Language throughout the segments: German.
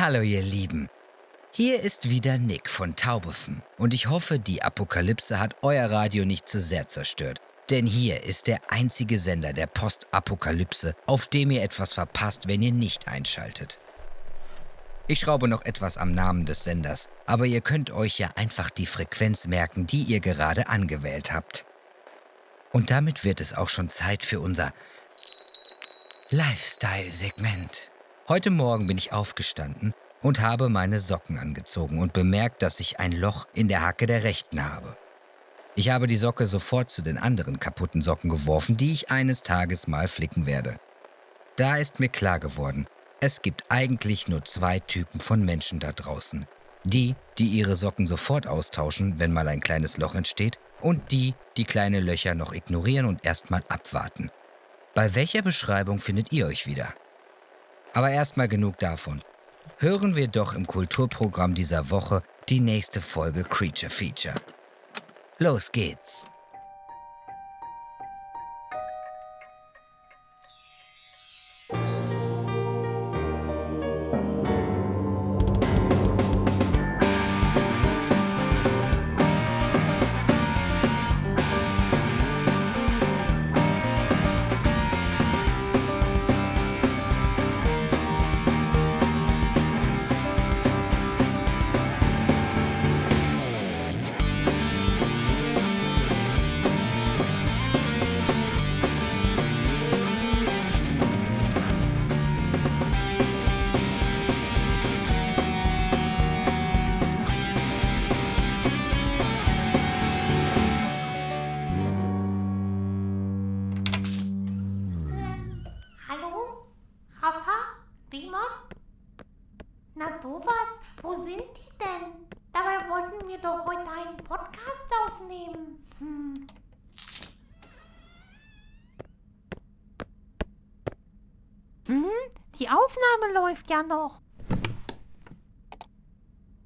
Hallo ihr Lieben. Hier ist wieder Nick von Taubefen und ich hoffe, die Apokalypse hat euer Radio nicht zu sehr zerstört. Denn hier ist der einzige Sender der Postapokalypse, auf dem ihr etwas verpasst, wenn ihr nicht einschaltet. Ich schraube noch etwas am Namen des Senders, aber ihr könnt euch ja einfach die Frequenz merken, die ihr gerade angewählt habt. Und damit wird es auch schon Zeit für unser Lifestyle-Segment. Heute Morgen bin ich aufgestanden und habe meine Socken angezogen und bemerkt, dass ich ein Loch in der Hacke der rechten habe. Ich habe die Socke sofort zu den anderen kaputten Socken geworfen, die ich eines Tages mal flicken werde. Da ist mir klar geworden, es gibt eigentlich nur zwei Typen von Menschen da draußen. Die, die ihre Socken sofort austauschen, wenn mal ein kleines Loch entsteht, und die, die kleine Löcher noch ignorieren und erstmal abwarten. Bei welcher Beschreibung findet ihr euch wieder? Aber erstmal genug davon. Hören wir doch im Kulturprogramm dieser Woche die nächste Folge Creature Feature. Los geht's! Sowas, wo sind die denn? Dabei wollten wir doch heute einen Podcast aufnehmen. Hm. Hm, die Aufnahme läuft ja noch.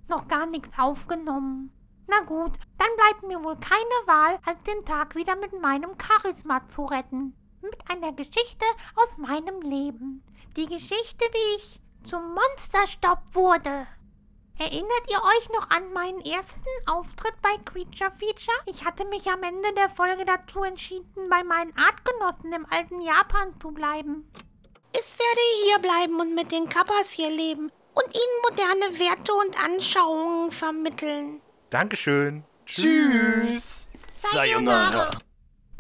Noch gar nichts aufgenommen. Na gut, dann bleibt mir wohl keine Wahl, als den Tag wieder mit meinem Charisma zu retten. Mit einer Geschichte aus meinem Leben. Die Geschichte, wie ich zum Monsterstopp wurde. Erinnert ihr euch noch an meinen ersten Auftritt bei Creature Feature? Ich hatte mich am Ende der Folge dazu entschieden, bei meinen Artgenossen im alten Japan zu bleiben. Ich werde hier bleiben und mit den Kappas hier leben und ihnen moderne Werte und Anschauungen vermitteln. Dankeschön. Tschüss. Sayonara.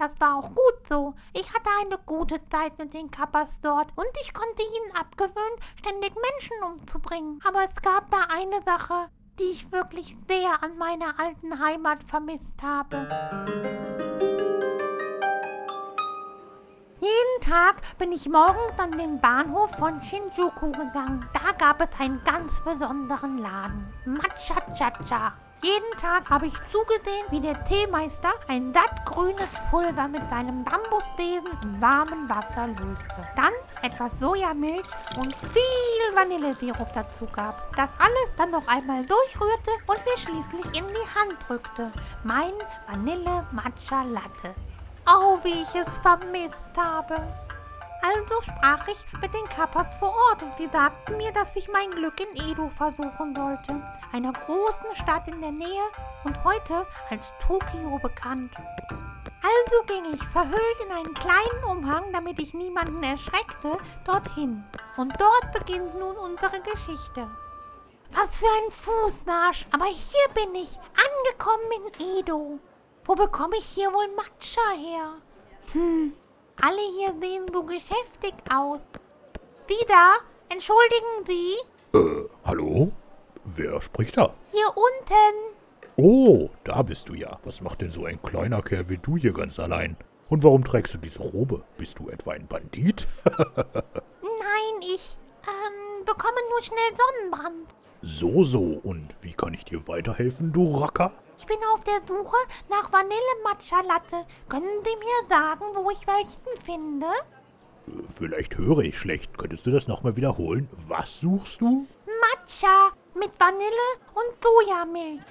Das war auch gut so. Ich hatte eine gute Zeit mit den Kappas dort und ich konnte ihnen abgewöhnen, ständig Menschen umzubringen. Aber es gab da eine Sache, die ich wirklich sehr an meiner alten Heimat vermisst habe. Jeden Tag bin ich morgens an den Bahnhof von Shinjuku gegangen. Da gab es einen ganz besonderen Laden. Matcha Cha-Cha. Jeden Tag habe ich zugesehen, wie der Teemeister ein sattgrünes Pulver mit seinem Bambusbesen im warmen Wasser löste. Dann etwas Sojamilch und viel Vanillesirup dazu gab. Das alles dann noch einmal durchrührte und mir schließlich in die Hand drückte. Mein Vanille Matcha Latte. Oh, wie ich es vermisst habe. Also sprach ich mit den Kappas vor Ort und sie sagten mir, dass ich mein Glück in Edo versuchen sollte, einer großen Stadt in der Nähe und heute als Tokio bekannt. Also ging ich verhüllt in einen kleinen Umhang, damit ich niemanden erschreckte, dorthin. Und dort beginnt nun unsere Geschichte. Was für ein Fußmarsch, aber hier bin ich, angekommen in Edo. Wo bekomme ich hier wohl Matcha her? Hm, alle hier sehen so geschäftig aus. Wieder? Entschuldigen Sie? Äh, hallo? Wer spricht da? Hier unten. Oh, da bist du ja. Was macht denn so ein kleiner Kerl wie du hier ganz allein? Und warum trägst du diese Robe? Bist du etwa ein Bandit? Nein, ich ähm, bekomme nur schnell Sonnenbrand. so, so. Und wie kann ich dir weiterhelfen, du Racker? Ich bin auf der Suche nach Vanille-Matcha-Latte. Können Sie mir sagen, wo ich welchen finde? Vielleicht höre ich schlecht. Könntest du das nochmal wiederholen? Was suchst du? Matcha mit Vanille und Sojamilch.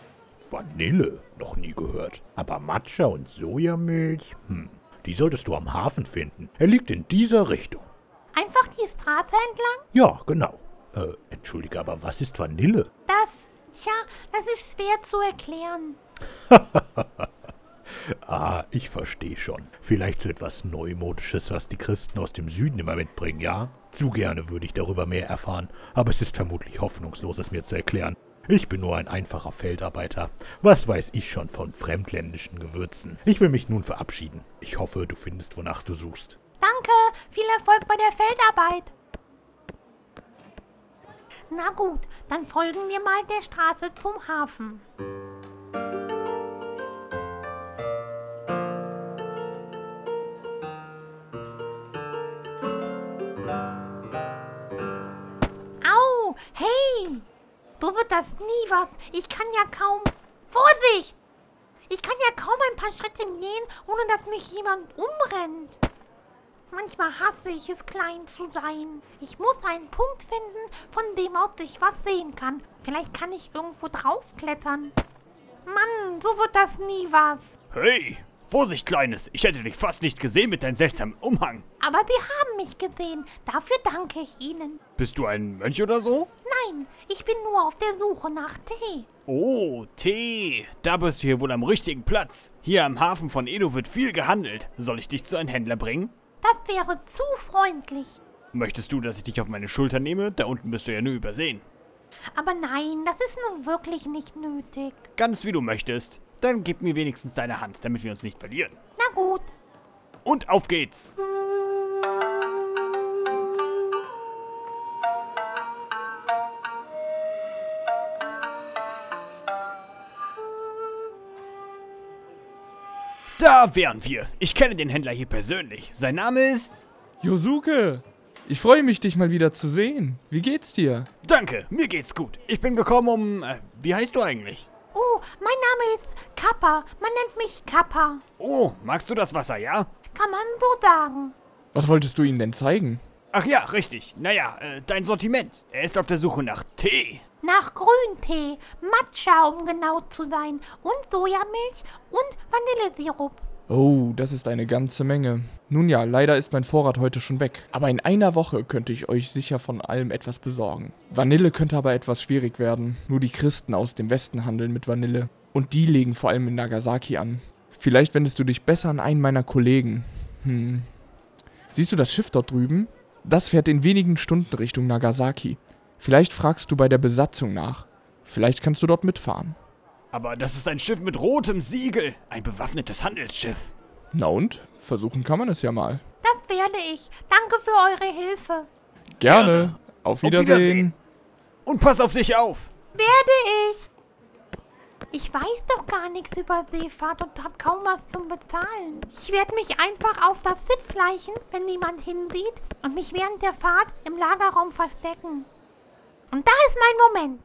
Vanille? Noch nie gehört. Aber Matcha und Sojamilch? Hm. Die solltest du am Hafen finden. Er liegt in dieser Richtung. Einfach die Straße entlang? Ja, genau. Äh, entschuldige, aber was ist Vanille? Das, tja, das ist schwer zu erklären. Ah, ich verstehe schon. Vielleicht so etwas Neumodisches, was die Christen aus dem Süden immer mitbringen, ja? Zu gerne würde ich darüber mehr erfahren, aber es ist vermutlich hoffnungslos, es mir zu erklären. Ich bin nur ein einfacher Feldarbeiter. Was weiß ich schon von fremdländischen Gewürzen? Ich will mich nun verabschieden. Ich hoffe, du findest, wonach du suchst. Danke, viel Erfolg bei der Feldarbeit. Na gut, dann folgen wir mal der Straße zum Hafen. Au, hey! So wird das nie was. Ich kann ja kaum... Vorsicht! Ich kann ja kaum ein paar Schritte gehen, ohne dass mich jemand umrennt. Manchmal hasse ich es, klein zu sein. Ich muss einen Punkt finden, von dem aus ich was sehen kann. Vielleicht kann ich irgendwo draufklettern. Mann, so wird das nie was. Hey, Vorsicht, Kleines. Ich hätte dich fast nicht gesehen mit deinem seltsamen Umhang. Aber Sie haben mich gesehen. Dafür danke ich Ihnen. Bist du ein Mönch oder so? Nein, ich bin nur auf der Suche nach Tee. Oh, Tee. Da bist du hier wohl am richtigen Platz. Hier am Hafen von Edo wird viel gehandelt. Soll ich dich zu einem Händler bringen? Das wäre zu freundlich. Möchtest du, dass ich dich auf meine Schulter nehme? Da unten bist du ja nur übersehen. Aber nein, das ist nun wirklich nicht nötig. Ganz wie du möchtest. Dann gib mir wenigstens deine Hand, damit wir uns nicht verlieren. Na gut. Und auf geht's! Da wären wir. Ich kenne den Händler hier persönlich. Sein Name ist... Yosuke, ich freue mich, dich mal wieder zu sehen. Wie geht's dir? Danke, mir geht's gut. Ich bin gekommen, um... Äh, wie heißt du eigentlich? Oh, mein Name ist Kappa. Man nennt mich Kappa. Oh, magst du das Wasser, ja? Kann man so sagen. Was wolltest du ihnen denn zeigen? Ach ja, richtig. Naja, äh, dein Sortiment. Er ist auf der Suche nach Tee. Nach Grüntee, Matcha, um genau zu sein, und Sojamilch und Vanillesirup. Oh, das ist eine ganze Menge. Nun ja, leider ist mein Vorrat heute schon weg. Aber in einer Woche könnte ich euch sicher von allem etwas besorgen. Vanille könnte aber etwas schwierig werden. Nur die Christen aus dem Westen handeln mit Vanille. Und die legen vor allem in Nagasaki an. Vielleicht wendest du dich besser an einen meiner Kollegen. Hm. Siehst du das Schiff dort drüben? Das fährt in wenigen Stunden Richtung Nagasaki. Vielleicht fragst du bei der Besatzung nach. Vielleicht kannst du dort mitfahren. Aber das ist ein Schiff mit rotem Siegel. Ein bewaffnetes Handelsschiff. Na und? Versuchen kann man es ja mal. Das werde ich. Danke für eure Hilfe. Gerne. Gerne. Auf Auf Wiedersehen. Wiedersehen. Und pass auf dich auf. Werde ich. Ich weiß doch gar nichts über Seefahrt und hab kaum was zum Bezahlen. Ich werde mich einfach auf das Schiff schleichen, wenn niemand hinsieht, und mich während der Fahrt im Lagerraum verstecken. Und da ist mein Moment.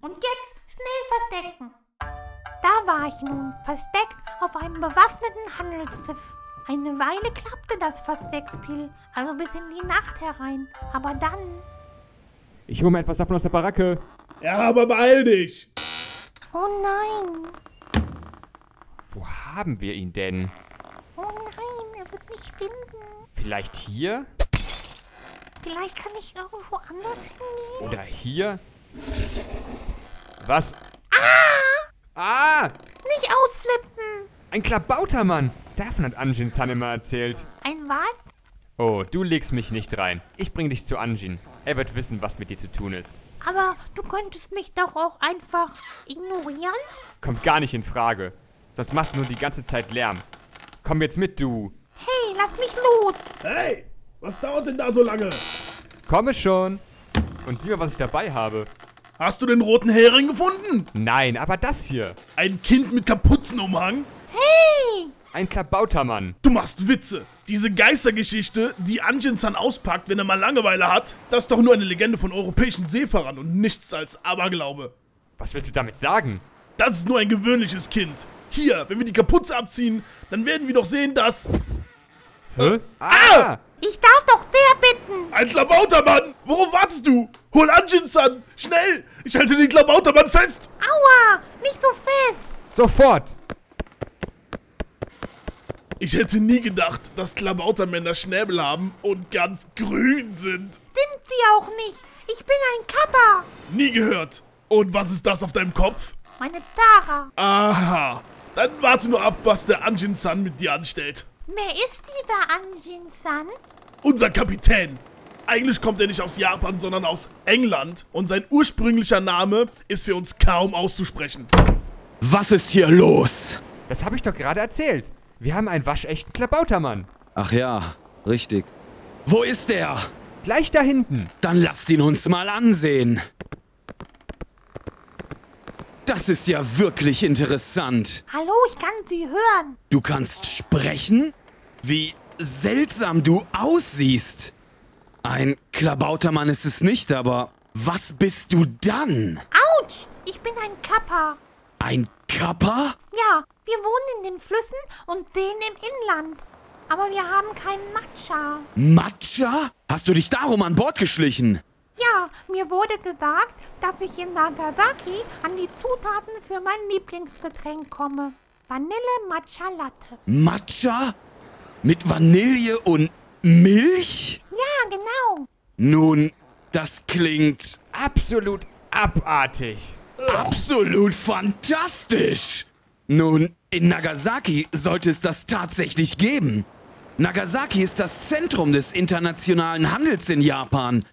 Und jetzt schnell verstecken. Da war ich nun, versteckt auf einem bewaffneten Handelsschiff. Eine Weile klappte das Versteckspiel, also bis in die Nacht herein. Aber dann Ich hole mir etwas davon aus der Baracke. Ja, aber beeil dich. Oh nein, Wo haben wir ihn denn? oh nein, er wird mich finden. Vielleicht hier? Vielleicht kann ich irgendwo anders hingehen. Oder hier? Was? Ah! Ah! Nicht ausflippen! Ein Klabautermann! Davon hat Anjin-san immer erzählt. Ein was? Oh, du legst mich nicht rein. Ich bring dich zu Anjin. Er wird wissen, was mit dir zu tun ist. Aber du könntest mich doch auch einfach ignorieren? Kommt gar nicht in Frage. Sonst machst du nur die ganze Zeit Lärm. Komm jetzt mit, du. Hey, lass mich los! Hey, was dauert denn da so lange? Komme schon. Und sieh mal, was ich dabei habe. Hast du den roten Hering gefunden? Nein, aber das hier. Ein Kind mit Kapuzenumhang? Hey! Ein Klabautermann. Du machst Witze. Diese Geistergeschichte, die Anjin-san auspackt, wenn er mal Langeweile hat, das ist doch nur eine Legende von europäischen Seefahrern und nichts als Aberglaube. Was willst du damit sagen? Das ist nur ein gewöhnliches Kind. Hier, wenn wir die Kapuze abziehen, dann werden wir doch sehen, dass... Hä? Ah! Ich darf doch sehr bitten! Ein Klabautermann! Worauf wartest du? Hol Anjin-san! Schnell! Ich halte den Klabautermann fest! Aua! Nicht so fest! Sofort! Ich hätte nie gedacht, dass Klabautermänner Schnäbel haben und ganz grün sind. Sind sie auch nicht. Ich bin ein Kappa. Nie gehört. Und was ist das auf deinem Kopf? Meine Tara. Aha. Dann warte nur ab, was der Anjin-san mit dir anstellt. Wer ist dieser Anjin-san? Unser Kapitän. Eigentlich kommt er nicht aus Japan, sondern aus England. Und sein ursprünglicher Name ist für uns kaum auszusprechen. Was ist hier los? Das habe ich doch gerade erzählt. Wir haben einen waschechten Klabautermann. Ach ja, richtig. Wo ist der? Gleich da hinten. Dann lasst ihn uns mal ansehen. Das ist ja wirklich interessant. Hallo, ich kann sie hören. Du kannst sprechen? Wie seltsam du aussiehst. Ein Klabautermann ist es nicht, aber was bist du dann? Autsch, ich bin ein Kappa. Ein Kappa? Ja, wir wohnen in den Flüssen und Seen im Inland. Aber wir haben keinen Matcha. Matcha? Hast du dich darum an Bord geschlichen? Ja, mir wurde gesagt, dass ich in Nagasaki an die Zutaten für mein Lieblingsgetränk komme. Vanille Matcha Latte. Matcha? Mit Vanille und Milch? Ja, genau. Nun, das klingt Absolut abartig. Absolut fantastisch. Nun, in Nagasaki sollte es das tatsächlich geben. Nagasaki ist das Zentrum des internationalen Handels in Japan.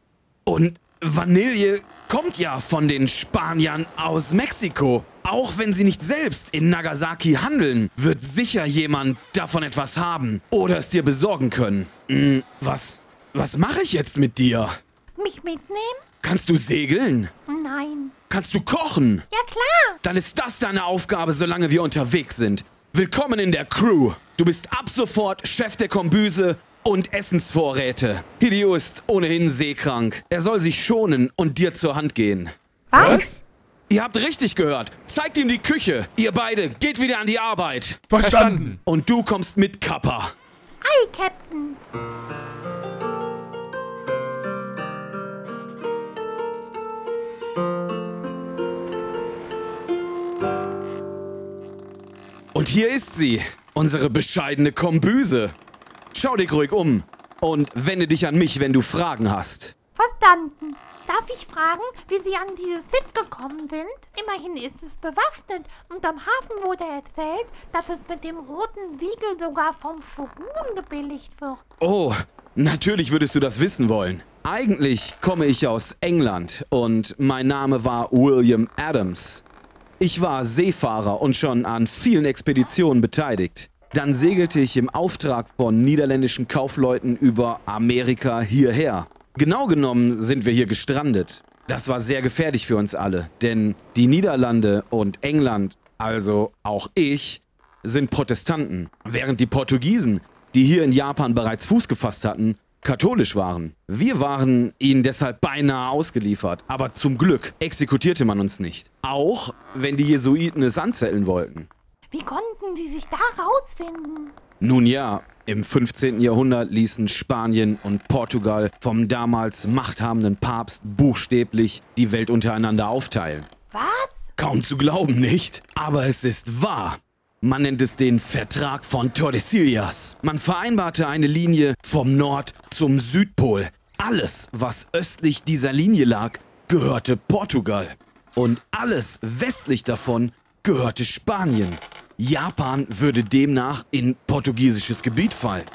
Und Vanille kommt ja von den Spaniern aus Mexiko. Auch wenn sie nicht selbst in Nagasaki handeln, wird sicher jemand davon etwas haben oder es dir besorgen können. Hm, was, was mache ich jetzt mit dir? Mich mitnehmen? Kannst du segeln? Nein. Kannst du kochen? Ja klar. Dann ist das deine Aufgabe, solange wir unterwegs sind. Willkommen in der Crew. Du bist ab sofort Chef der Kombüse und Essensvorräte. Hideo ist ohnehin seekrank. Er soll sich schonen und dir zur Hand gehen. Was? Ihr habt richtig gehört. Zeigt ihm die Küche. Ihr beide geht wieder an die Arbeit. Verstanden. Und du kommst mit Kappa. Ei, Captain. Und hier ist sie, unsere bescheidene Kombüse. Schau dich ruhig um und wende dich an mich, wenn du Fragen hast. Verstanden. Darf ich fragen, wie Sie an dieses Schiff gekommen sind? Immerhin ist es bewaffnet und am Hafen wurde erzählt, dass es mit dem roten Siegel sogar vom Shogun gebilligt wird. Oh, natürlich würdest du das wissen wollen. Eigentlich komme ich aus England und mein Name war William Adams. Ich war Seefahrer und schon an vielen Expeditionen beteiligt. Dann segelte ich im Auftrag von niederländischen Kaufleuten über Amerika hierher. Genau genommen sind wir hier gestrandet. Das war sehr gefährlich für uns alle, denn die Niederlande und England, also auch ich, sind Protestanten, während die Portugiesen, die hier in Japan bereits Fuß gefasst hatten, katholisch waren. Wir waren ihnen deshalb beinahe ausgeliefert, aber zum Glück exekutierte man uns nicht. Auch wenn die Jesuiten es anzetteln wollten. Wie konnten Sie sich da rausfinden? Nun ja, im 15. Jahrhundert ließen Spanien und Portugal vom damals machthabenden Papst buchstäblich die Welt untereinander aufteilen. Was? Kaum zu glauben, nicht? Aber es ist wahr. Man nennt es den Vertrag von Tordesillas. Man vereinbarte eine Linie vom Nord zum Südpol. Alles, was östlich dieser Linie lag, gehörte Portugal. Und alles westlich davon gehörte Spanien. Japan würde demnach in portugiesisches Gebiet fallen.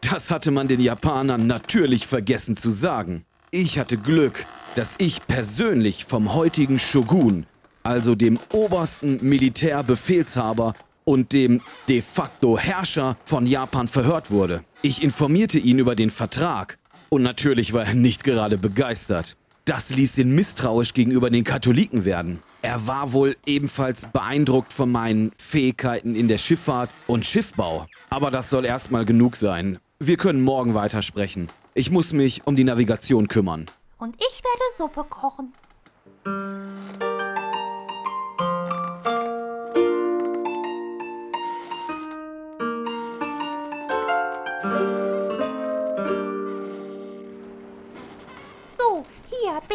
Das hatte man den Japanern natürlich vergessen zu sagen. Ich hatte Glück, dass ich persönlich vom heutigen Shogun, also dem obersten Militärbefehlshaber und dem de facto Herrscher von Japan verhört wurde. Ich informierte ihn über den Vertrag und natürlich war er nicht gerade begeistert. Das ließ ihn misstrauisch gegenüber den Katholiken werden. Er war wohl ebenfalls beeindruckt von meinen Fähigkeiten in der Schifffahrt und Schiffbau. Aber das soll erstmal genug sein. Wir können morgen weitersprechen. Ich muss mich um die Navigation kümmern. Und ich werde Suppe kochen.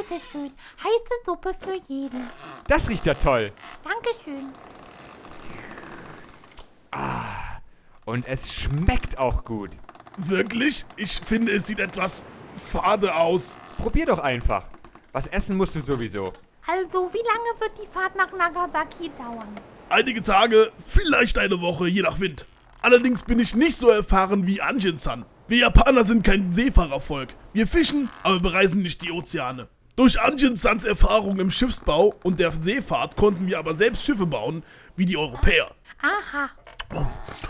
Bitteschön. Heiße Suppe für jeden. Das riecht ja toll. Dankeschön. Und es schmeckt auch gut. Wirklich? Ich finde, es sieht etwas fade aus. Probier doch einfach. Was essen musst du sowieso. Also, wie lange wird die Fahrt nach Nagasaki dauern? Einige Tage, vielleicht eine Woche, je nach Wind. Allerdings bin ich nicht so erfahren wie Anjin-san. Wir Japaner sind kein Seefahrervolk. Wir fischen, aber bereisen nicht die Ozeane. Durch Anjin-sans Erfahrung im Schiffsbau und der Seefahrt konnten wir aber selbst Schiffe bauen, wie die Europäer. Aha.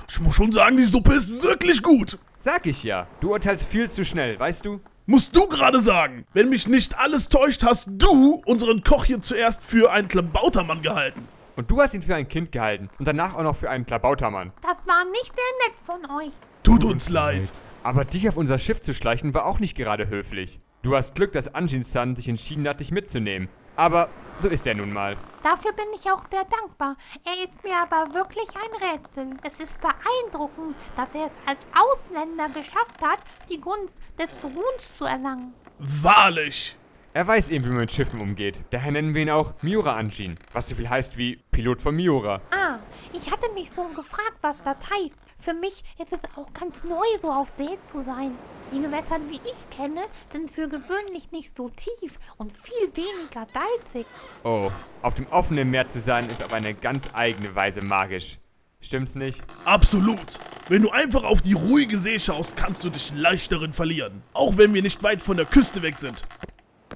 Ich muss schon sagen, die Suppe ist wirklich gut. Sag ich ja. Du urteilst viel zu schnell, weißt du? Musst du gerade sagen. Wenn mich nicht alles täuscht, hast du unseren Koch hier zuerst für einen Klabautermann gehalten. Und du hast ihn für ein Kind gehalten und danach auch noch für einen Klabautermann. Das war nicht sehr nett von euch. Tut uns leid. Aber dich auf unser Schiff zu schleichen war auch nicht gerade höflich. Du hast Glück, dass Anjin-san sich entschieden hat, dich mitzunehmen. Aber so ist er nun mal. Dafür bin ich auch sehr dankbar. Er ist mir aber wirklich ein Rätsel. Es ist beeindruckend, dass er es als Ausländer geschafft hat, die Gunst des Ruhms zu erlangen. Wahrlich. Er weiß eben, wie man mit Schiffen umgeht. Daher nennen wir ihn auch Miura Anjin, was so viel heißt wie Pilot von Miura. Ah, ich hatte mich so gefragt, was das heißt. Für mich ist es auch ganz neu, so auf See zu sein. Die Gewässer, wie ich kenne, sind für gewöhnlich nicht so tief und viel weniger salzig. Oh, auf dem offenen Meer zu sein ist auf eine ganz eigene Weise magisch. Stimmt's nicht? Absolut. Wenn du einfach auf die ruhige See schaust, kannst du dich leicht darin verlieren. Auch wenn wir nicht weit von der Küste weg sind.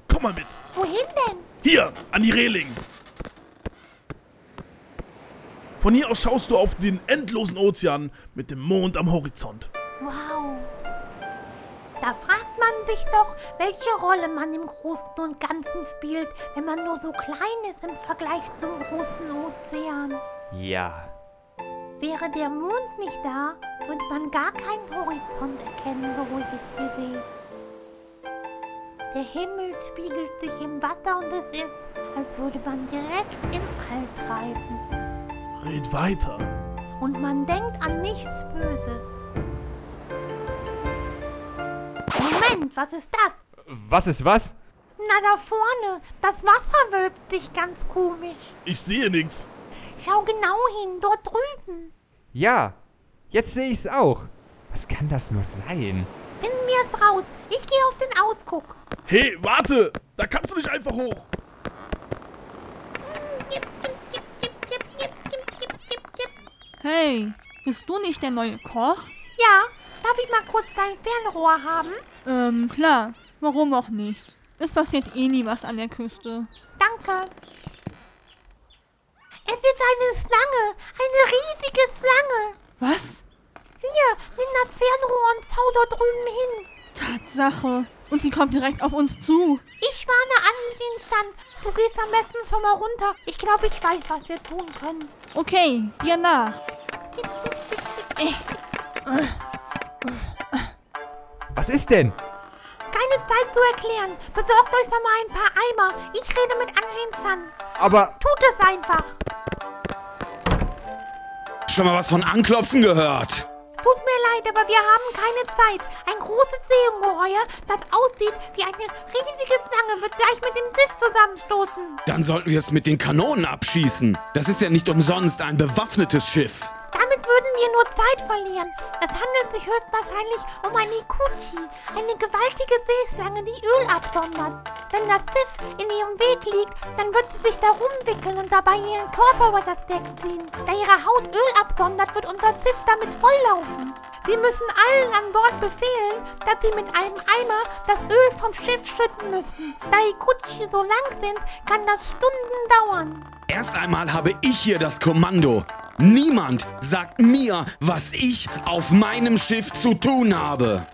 Komm mal mit. Wohin denn? Hier, an die Reling. Von hier aus schaust du auf den endlosen Ozean mit dem Mond am Horizont. Wow. Da fragt man sich doch, welche Rolle man im Großen und Ganzen spielt, wenn man nur so klein ist im Vergleich zum großen Ozean. Ja. Wäre der Mond nicht da, würde man gar keinen Horizont erkennen, so ruhig ist die See. Der Himmel spiegelt sich im Wasser und es ist, als würde man direkt im All treiben. Red weiter. Und man denkt an nichts Böses. Moment, was ist das? Was ist was? Na da vorne, das Wasser wölbt sich ganz komisch. Ich sehe nichts. Schau genau hin, dort drüben. Ja, jetzt sehe ich's auch. Was kann das nur sein? Finden wir es raus. Ich gehe auf den Ausguck. Hey, warte! Da kannst du nicht einfach hoch. Jip, Hey, bist du nicht der neue Koch? Ja, darf ich mal kurz dein Fernrohr haben? Ähm, klar. Warum auch nicht? Es passiert eh nie was an der Küste. Danke. Es ist eine Schlange, eine riesige Schlange. Was? Hier, nimm das Fernrohr und schau dort drüben hin. Tatsache. Und sie kommt direkt auf uns zu. Ich warne an, Vincent. Du gehst am besten schon mal runter. Ich glaube, ich weiß, was wir tun können. Okay, dir nach. Was ist denn? Keine Zeit zu erklären. Besorgt euch doch mal ein paar Eimer. Ich rede mit Anjin-san. Aber Tut es einfach. Schon mal was von Anklopfen gehört? Tut mir leid, aber wir haben keine Zeit. Ein großes Seeungeheuer, das aussieht wie eine riesige Schlange, wird gleich mit dem Schiff zusammenstoßen. Dann sollten wir es mit den Kanonen abschießen. Das ist ja nicht umsonst ein bewaffnetes Schiff. Würden wir nur Zeit verlieren. Es handelt sich höchstwahrscheinlich um eine Ikuchi, eine gewaltige Seeschlange, die Öl absondert. Wenn das Schiff in ihrem Weg liegt, dann wird sie sich darum wickeln und dabei ihren Körper über das Deck ziehen. Da ihre Haut Öl absondert, wird unser Schiff damit volllaufen. Sie müssen allen an Bord befehlen, dass sie mit einem Eimer das Öl vom Schiff schütten müssen. Da Ikuchi so lang sind, kann das Stunden dauern. Erst einmal habe ich hier das Kommando. Niemand sagt mir, was ich auf meinem Schiff zu tun habe.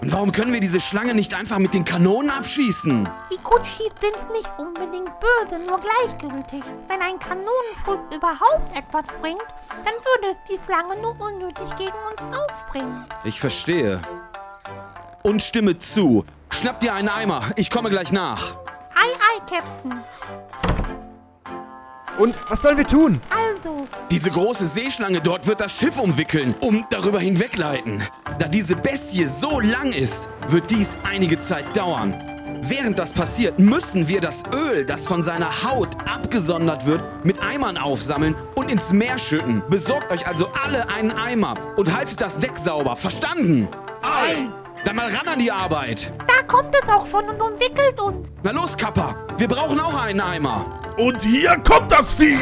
Und warum können wir diese Schlange nicht einfach mit den Kanonen abschießen? Ikuchis sind nicht unbedingt böse, nur gleichgültig. Wenn ein Kanonenschuss überhaupt etwas bringt, dann würde es die Schlange nur unnötig gegen uns aufbringen. Ich verstehe. Und stimme zu. Schnapp dir einen Eimer, ich komme gleich nach. Ei, ei, Captain. Und was sollen wir tun? Also, Diese große Seeschlange dort wird das Schiff umwickeln und darüber hinwegleiten. Da diese Bestie so lang ist, wird dies einige Zeit dauern. Während das passiert, müssen wir das Öl, das von seiner Haut abgesondert wird, mit Eimern aufsammeln und ins Meer schütten. Besorgt euch also alle einen Eimer und haltet das Deck sauber. Verstanden? vorbei. Dann mal ran an die Arbeit. Da kommt es auch schon und umwickelt uns. Na los, Kappa. Wir brauchen auch einen Eimer. Und hier kommt das Vieh.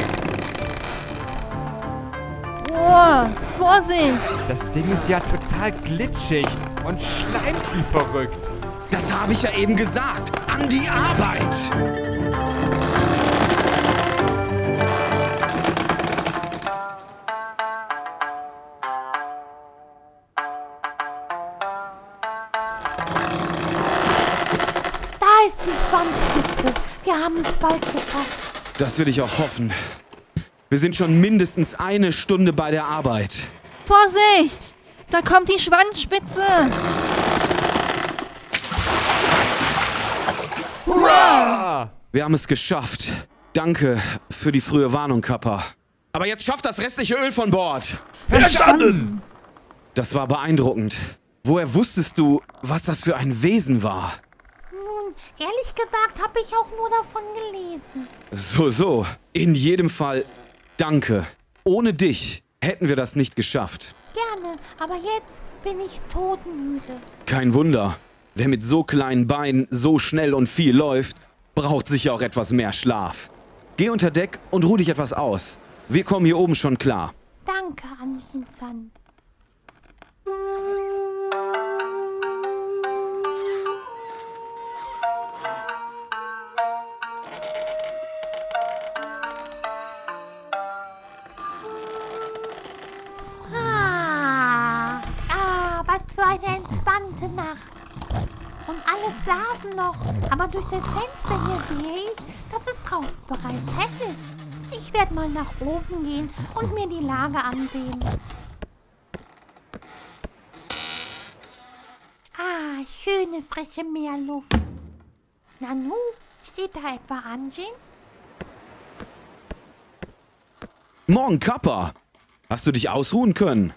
Oh, Vorsicht. Das Ding ist ja total glitschig und schleimt wie verrückt. Das habe ich ja eben gesagt. An die Arbeit. Wir haben es bald geschafft. Das will ich auch hoffen. Wir sind schon mindestens eine Stunde bei der Arbeit. Vorsicht. Da kommt die Schwanzspitze. Wir haben es geschafft. Danke für die frühe Warnung, Kappa. Aber jetzt schafft das restliche Öl von Bord. Verstanden. Das war beeindruckend. Woher wusstest du, was das für ein Wesen war? Ehrlich gesagt habe ich auch nur davon gelesen. So, so. In jedem Fall, danke. Ohne dich hätten wir das nicht geschafft. Gerne, aber jetzt bin ich todmüde. Kein Wunder. Wer mit so kleinen Beinen so schnell und viel läuft, braucht sicher auch etwas mehr Schlaf. Geh unter Deck und ruh dich etwas aus. Wir kommen hier oben schon klar. Danke, Anjin-san. Entspannte Nacht. Und alle schlafen noch, aber durch das Fenster hier sehe ich, dass es draußen bereits hell ist. Ich werde mal nach oben gehen und mir die Lage ansehen. Ah, schöne frische Meerluft. Nanu, steht da etwa Anjin? Morgen, Kappa. Hast du dich ausruhen können?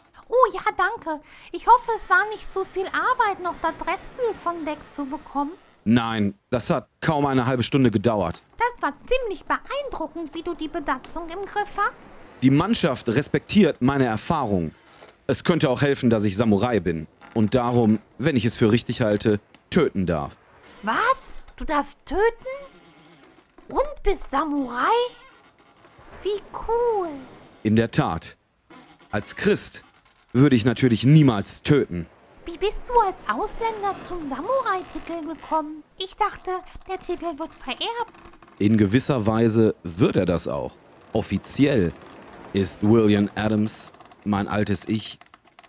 Danke. Ich hoffe, es war nicht so viel Arbeit, noch das Restel von Deck zu bekommen. Nein, das hat kaum eine halbe Stunde gedauert. Das war ziemlich beeindruckend, wie du die Besatzung im Griff hast. Die Mannschaft respektiert meine Erfahrung. Es könnte auch helfen, dass ich Samurai bin. Und darum, wenn ich es für richtig halte, töten darf. Was? Du darfst töten? Und bist Samurai? Wie cool. In der Tat. Als Christ würde ich natürlich niemals töten. Wie bist du als Ausländer zum Samurai-Titel gekommen? Ich dachte, der Titel wird vererbt. In gewisser Weise wird er das auch. Offiziell ist William Adams, mein altes Ich,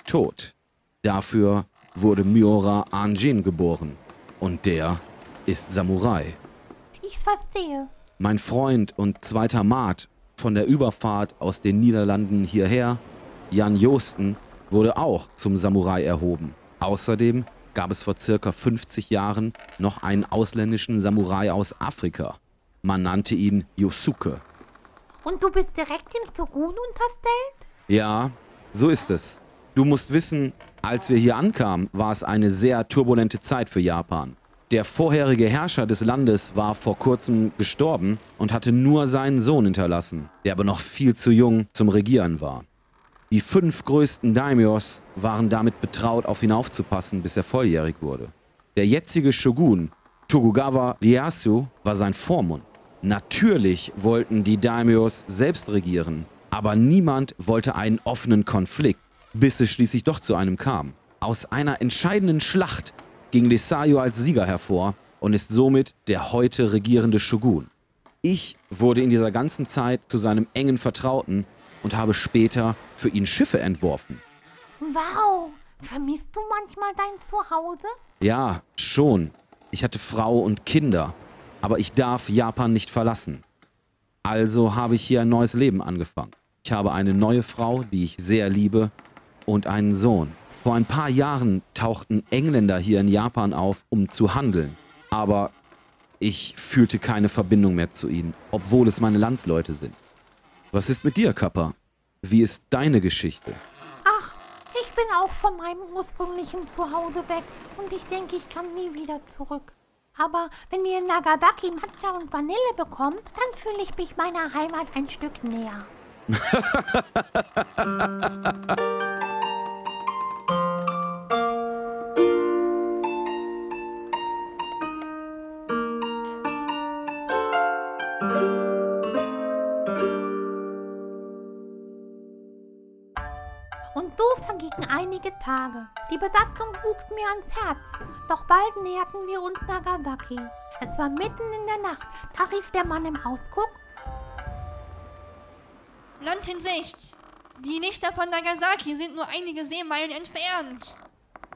tot. Dafür wurde Miura Anjin geboren. Und der ist Samurai. Ich verstehe. Mein Freund und zweiter Maat von der Überfahrt aus den Niederlanden hierher, Jan Joosten, wurde auch zum Samurai erhoben. Außerdem gab es vor circa 50 Jahren noch einen ausländischen Samurai aus Afrika. Man nannte ihn Yosuke. Und du bist direkt im Shogun unterstellt? Ja, so ist es. Du musst wissen, als wir hier ankamen, war es eine sehr turbulente Zeit für Japan. Der vorherige Herrscher des Landes war vor kurzem gestorben und hatte nur seinen Sohn hinterlassen, der aber noch viel zu jung zum Regieren war. Die fünf größten Daimyos waren damit betraut, auf ihn aufzupassen, bis er volljährig wurde. Der jetzige Shogun, Tokugawa Ieyasu, war sein Vormund. Natürlich wollten die Daimyos selbst regieren, aber niemand wollte einen offenen Konflikt, bis es schließlich doch zu einem kam. Aus einer entscheidenden Schlacht ging Lesayo als Sieger hervor und ist somit der heute regierende Shogun. Ich wurde in dieser ganzen Zeit zu seinem engen Vertrauten und habe später für ihn Schiffe entworfen. Wow. Vermisst du manchmal dein Zuhause? Ja, schon. Ich hatte Frau und Kinder, aber ich darf Japan nicht verlassen. Also habe ich hier ein neues Leben angefangen. Ich habe eine neue Frau, die ich sehr liebe, und einen Sohn. Vor ein paar Jahren tauchten Engländer hier in Japan auf, um zu handeln. Aber ich fühlte keine Verbindung mehr zu ihnen, obwohl es meine Landsleute sind. Was ist mit dir, Kappa? Wie ist deine Geschichte? Ach, ich bin auch von meinem ursprünglichen Zuhause weg und ich denke, ich kann nie wieder zurück. Aber wenn wir in Nagasaki Matcha und Vanille bekommen, dann fühle ich mich meiner Heimat ein Stück näher. Tage. Die Besatzung wuchs mir ans Herz. Doch bald näherten wir uns Nagasaki. Es war mitten in der Nacht. Da rief der Mann im Ausguck. Land in Sicht. Die Lichter von Nagasaki sind nur einige Seemeilen entfernt.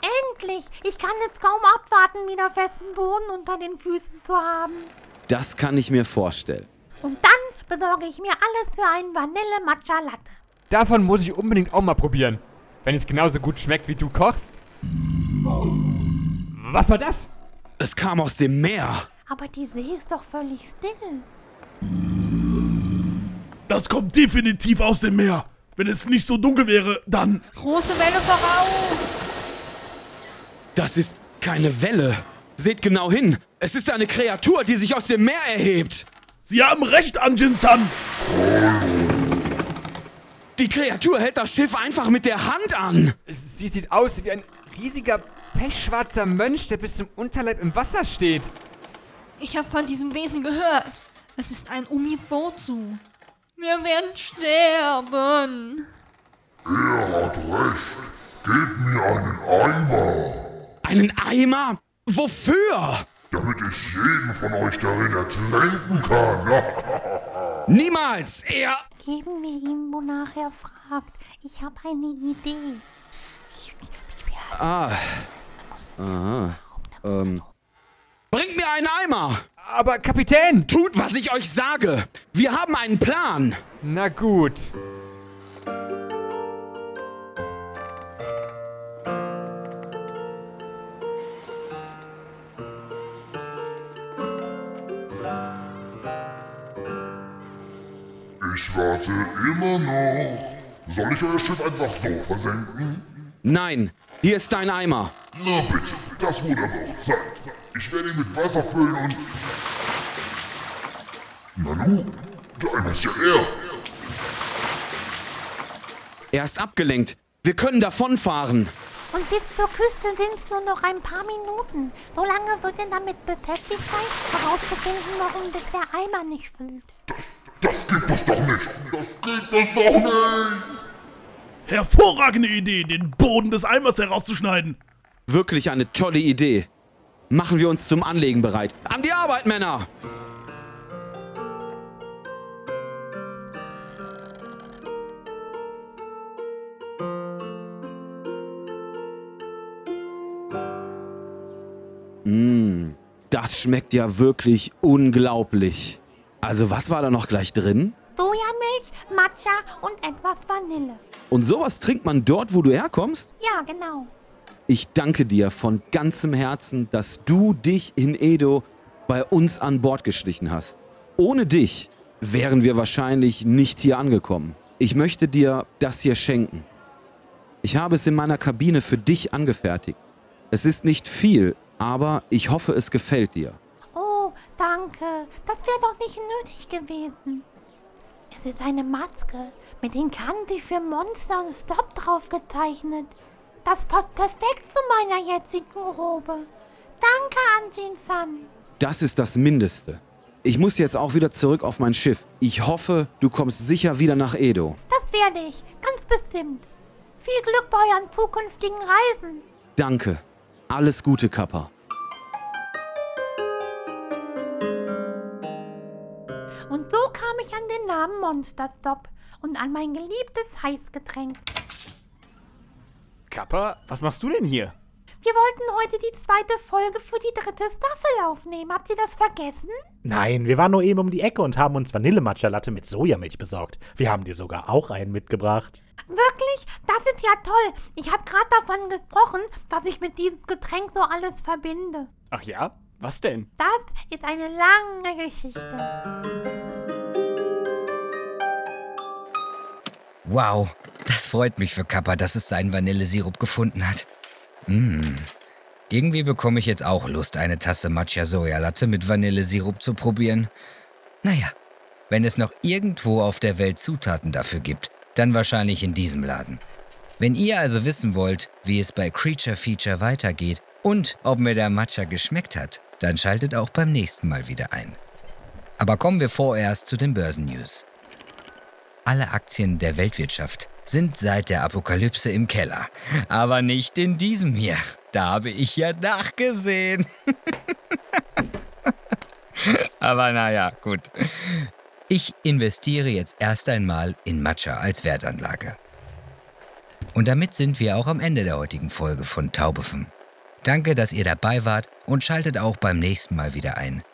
Endlich! Ich kann es kaum abwarten, wieder festen Boden unter den Füßen zu haben. Das kann ich mir vorstellen. Und dann besorge ich mir alles für einen Vanille Matcha Latte. Davon muss ich unbedingt auch mal probieren. Wenn es genauso gut schmeckt, wie du kochst. Was war das? Es kam aus dem Meer. Aber die See ist doch völlig still. Das kommt definitiv aus dem Meer. Wenn es nicht so dunkel wäre, dann. Große Welle voraus. Das ist keine Welle. Seht genau hin. Es ist eine Kreatur, die sich aus dem Meer erhebt. Sie haben recht, Anjin-san. Die Kreatur hält das Schiff einfach mit der Hand an. Sie sieht aus wie ein riesiger, pechschwarzer Mönch, der bis zum Unterleib im Wasser steht. Ich habe von diesem Wesen gehört. Es ist ein Umibotsu. Wir werden sterben. Er hat recht. Gebt mir einen Eimer, Einen Eimer? Wofür? damit ich jeden von euch darin ertränken kann. Niemals! Er. Geben wir ihm, wonach er fragt. Ich habe eine Idee. Ah. Aha. Ähm. Bringt mir einen Eimer! Aber Kapitän! Tut, was ich euch sage! Wir haben einen Plan! Na gut. Immer noch. Soll ich euer Schiff einfach so versenken? Nein, hier ist dein Eimer. Na bitte, das wurde aber auch Zeit. Ich werde ihn mit Wasser füllen und... Nanu, der Eimer ist ja leer. Er ist abgelenkt. Wir können davonfahren. Und bis zur Küste sind es nur noch ein paar Minuten. So lange wird er damit beschäftigt sein, herauszufinden, warum sich der Eimer nicht füllt. Das geht das doch nicht. Das geht das doch nicht. Hervorragende Idee, den Boden des Eimers herauszuschneiden. Wirklich eine tolle Idee. Machen wir uns zum Anlegen bereit. An die Arbeit, Männer! Das schmeckt ja wirklich unglaublich. Also was war da noch gleich drin? Sojamilch, Matcha und etwas Vanille. Und sowas trinkt man dort, wo du herkommst? Ja, genau. Ich danke dir von ganzem Herzen, dass du dich in Edo bei uns an Bord geschlichen hast. Ohne dich wären wir wahrscheinlich nicht hier angekommen. Ich möchte dir das hier schenken. Ich habe es in meiner Kabine für dich angefertigt. Es ist nicht viel, aber ich hoffe, es gefällt dir. Oh, danke. Das wäre doch nicht nötig gewesen. Es ist eine Maske mit den Kanten für Monster und Stop drauf gezeichnet. Das passt perfekt zu meiner jetzigen Robe. Danke, Anjin-san. Das ist das Mindeste. Ich muss jetzt auch wieder zurück auf mein Schiff. Ich hoffe, du kommst sicher wieder nach Edo. Das werde ich, ganz bestimmt. Viel Glück bei euren zukünftigen Reisen. Danke. Alles Gute, Kappa. Und so kam ich an den Namen Monster Stop und an mein geliebtes Heißgetränk. Kappa, was machst du denn hier? Wir wollten heute die zweite Folge für die dritte Staffel aufnehmen. Habt ihr das vergessen? Nein, wir waren nur eben um die Ecke und haben uns Vanille-Matcha-Latte mit Sojamilch besorgt. Wir haben dir sogar auch einen mitgebracht. Wirklich? Das ist ja toll. Ich habe gerade davon gesprochen, was ich mit diesem Getränk so alles verbinde. Ach ja? Was denn? Das ist eine lange Geschichte. Wow, das freut mich für Kappa, dass es seinen Vanillesirup gefunden hat. Mmh. Irgendwie bekomme ich jetzt auch Lust, eine Tasse Matcha Sojalatte mit Vanillesirup zu probieren. Naja, wenn es noch irgendwo auf der Welt Zutaten dafür gibt, dann wahrscheinlich in diesem Laden. Wenn ihr also wissen wollt, wie es bei Creature Feature weitergeht und ob mir der Matcha geschmeckt hat, dann schaltet auch beim nächsten Mal wieder ein. Aber kommen wir vorerst zu den Börsennews. Alle Aktien der Weltwirtschaft sind seit der Apokalypse im Keller. Aber nicht in diesem hier. Da habe ich ja nachgesehen. Aber naja, gut. Ich investiere jetzt erst einmal in Matcha als Wertanlage. Und damit sind wir auch am Ende der heutigen Folge von Taubefem. Danke, dass ihr dabei wart und schaltet auch beim nächsten Mal wieder ein.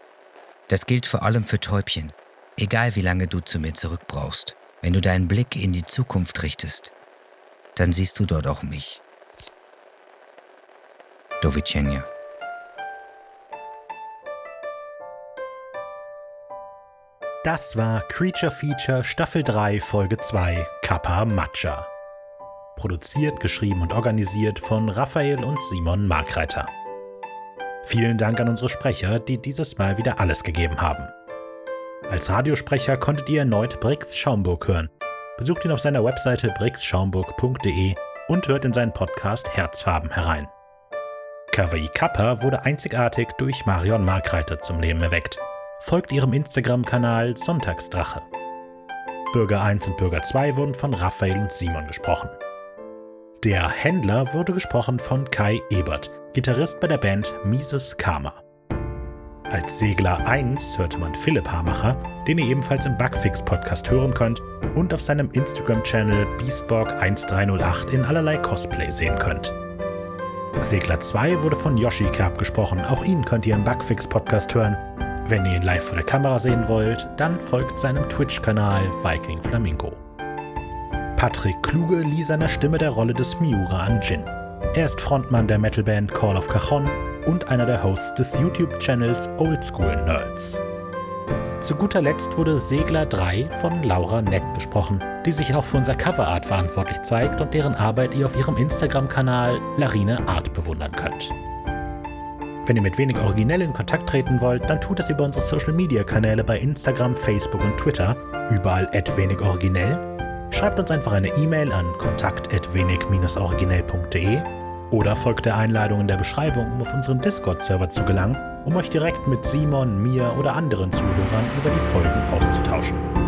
Das gilt vor allem für Täubchen. Egal wie lange du zu mir zurückbrauchst, wenn du deinen Blick in die Zukunft richtest, dann siehst du dort auch mich. Do widzenia. Das war Creature Feature Staffel 3 Folge 2 Kappa Matcha. Produziert, geschrieben und organisiert von Raphael und Simon Markreiter. Vielen Dank an unsere Sprecher, die dieses Mal wieder alles gegeben haben. Als Radiosprecher konntet ihr erneut Brix Schaumburg hören. Besucht ihn auf seiner Webseite brixschaumburg.de und hört in seinen Podcast Herzfarben herein. KWI Kappa wurde einzigartig durch Marion Markreiter zum Leben erweckt. Folgt ihrem Instagram-Kanal Sonntagsdrache. Bürger 1 und Bürger 2 wurden von Raphael und Simon gesprochen. Der Händler wurde gesprochen von Kai Ebert, Gitarrist bei der Band Mises Karma. Als Segler 1 hörte man Philipp Hamacher, den ihr ebenfalls im Bugfix-Podcast hören könnt und auf seinem Instagram-Channel Beastborg1308 in allerlei Cosplay sehen könnt. Segler 2 wurde von Yoshi Kerb gesprochen, auch ihn könnt ihr im Bugfix-Podcast hören. Wenn ihr ihn live vor der Kamera sehen wollt, dann folgt seinem Twitch-Kanal Viking Flamingo. Patrick Kluge lieh seiner Stimme der Rolle des Miura an Jin. Er ist Frontmann der Metalband Call of Cajon und einer der Hosts des YouTube-Channels Oldschool Nerds. Zu guter Letzt wurde Segler 3 von Laura Nett gesprochen, die sich auch für unser Coverart verantwortlich zeigt und deren Arbeit ihr auf ihrem Instagram-Kanal Larine Art bewundern könnt. Wenn ihr mit wenig originell in Kontakt treten wollt, dann tut das über unsere Social-Media-Kanäle bei Instagram, Facebook und Twitter, überall wenig originell. Schreibt uns einfach eine E-Mail an kontakt@wenig-originell.de oder folgt der Einladung in der Beschreibung, um auf unseren Discord-Server zu gelangen, um euch direkt mit Simon, mir oder anderen Zuhörern über die Folgen auszutauschen.